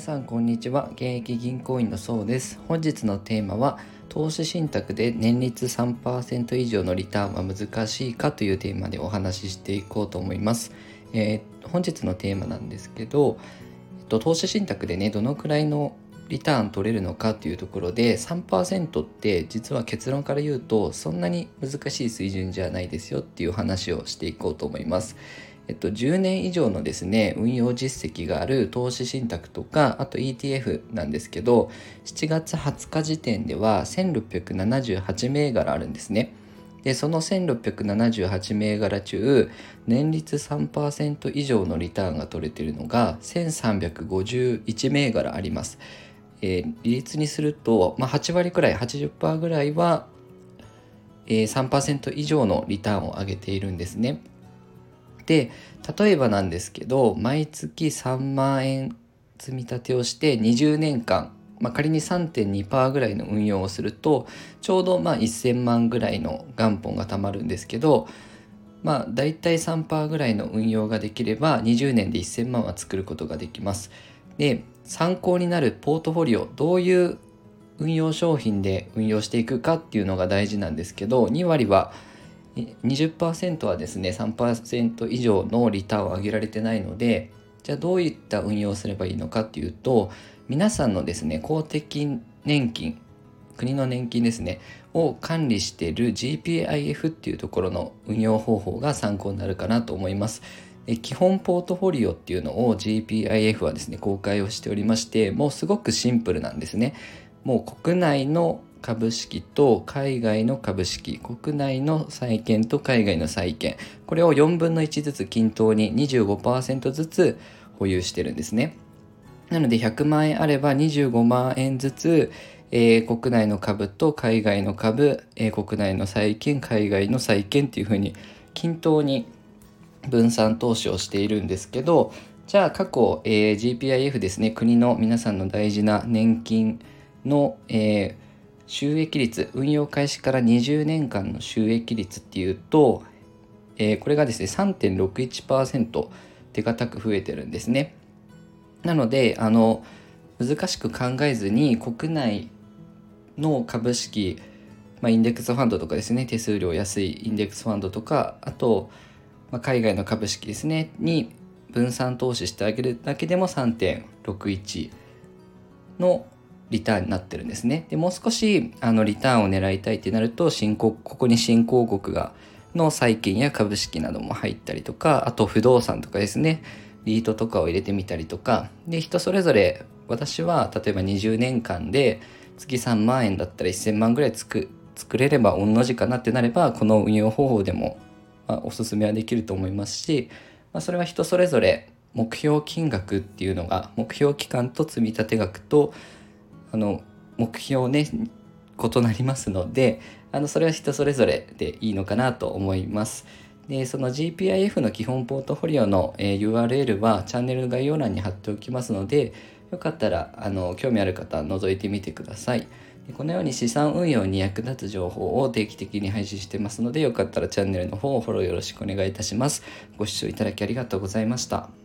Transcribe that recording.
さんこんにちは。現役銀行員のそうです。本日のテーマは投資信託で年率3%以上のリターンは難しいかというテーマでお話ししていこうと思います、えー、本日のテーマなんですけど、えっと、投資信託でねどのくらいのリターン取れるのかというところで3%って実は結論から言うとそんなに難しい水準じゃないですよっていう話をしていこうと思います。えっと、10年以上のですね運用実績がある投資信託とかあと ETF なんですけど7月20日時点では1678銘柄あるんですね。でその1678銘柄中年率3%以上のリターンが取れているのが1351銘柄あります。えー、利率にすると、まあ、8割くらい80%ぐらいは、えー、3%以上のリターンを上げているんですね。で例えばなんですけど毎月3万円積み立てをして20年間、まあ、仮に3.2%ぐらいの運用をするとちょうどまあ1000万ぐらいの元本が貯まるんですけどまあ大体3%ぐらいの運用ができれば20年で1000万は作ることができます。で参考になるポートフォリオどういう運用商品で運用していくかっていうのが大事なんですけど2割は20%はですね3%以上のリターンを上げられてないのでじゃあどういった運用をすればいいのかっていうと皆さんのですね公的年金国の年金ですねを管理している GPIF っていうところの運用方法が参考になるかなと思います。基本ポートフォリオっていうのを GPIF はですね公開をしておりましてもうすごくシンプルなんですね。もう国内の株式と海外の株式国内の債券と海外の債券。これを4分の1ずつ均等に25%ずつ保有してるんですね。なので100万円あれば25万円ずつ、えー、国内の株と海外の株、えー、国内の債券海外の債券っていうふうに均等に分散投資をしているんですけどじゃあ過去、えー、GPIF ですね。国の皆さんの大事な年金の、えー収益率運用開始から20年間の収益率っていうと、えー、これがですね3.61%手堅く増えてるんですね。なのであの難しく考えずに国内の株式、まあ、インデックスファンドとかですね手数料安いインデックスファンドとかあと、まあ、海外の株式ですねに分散投資してあげるだけでも3.61のリターンになってるんですね。でもう少しあのリターンを狙いたいってなると新興ここに新興国がの債券や株式なども入ったりとかあと不動産とかですねリートとかを入れてみたりとかで人それぞれ私は例えば20年間で月3万円だったら1000万ぐらい作作れれば同じかなってなればこの運用方法でも、まあ、おすすめはできると思いますし、まあ、それは人それぞれ目標金額っていうのが目標期間と積立額とあの目標ね異なりますのであのそれは人それぞれでいいのかなと思います。でその GPIF の基本ポートフォリオの、えー、URL はチャンネル概要欄に貼っておきますのでよかったらあの興味ある方覗いてみてください。でこのように資産運用に役立つ情報を定期的に配信してますのでよかったらチャンネルの方をフォローよろしくお願いいたします。ご視聴いただきありがとうございました。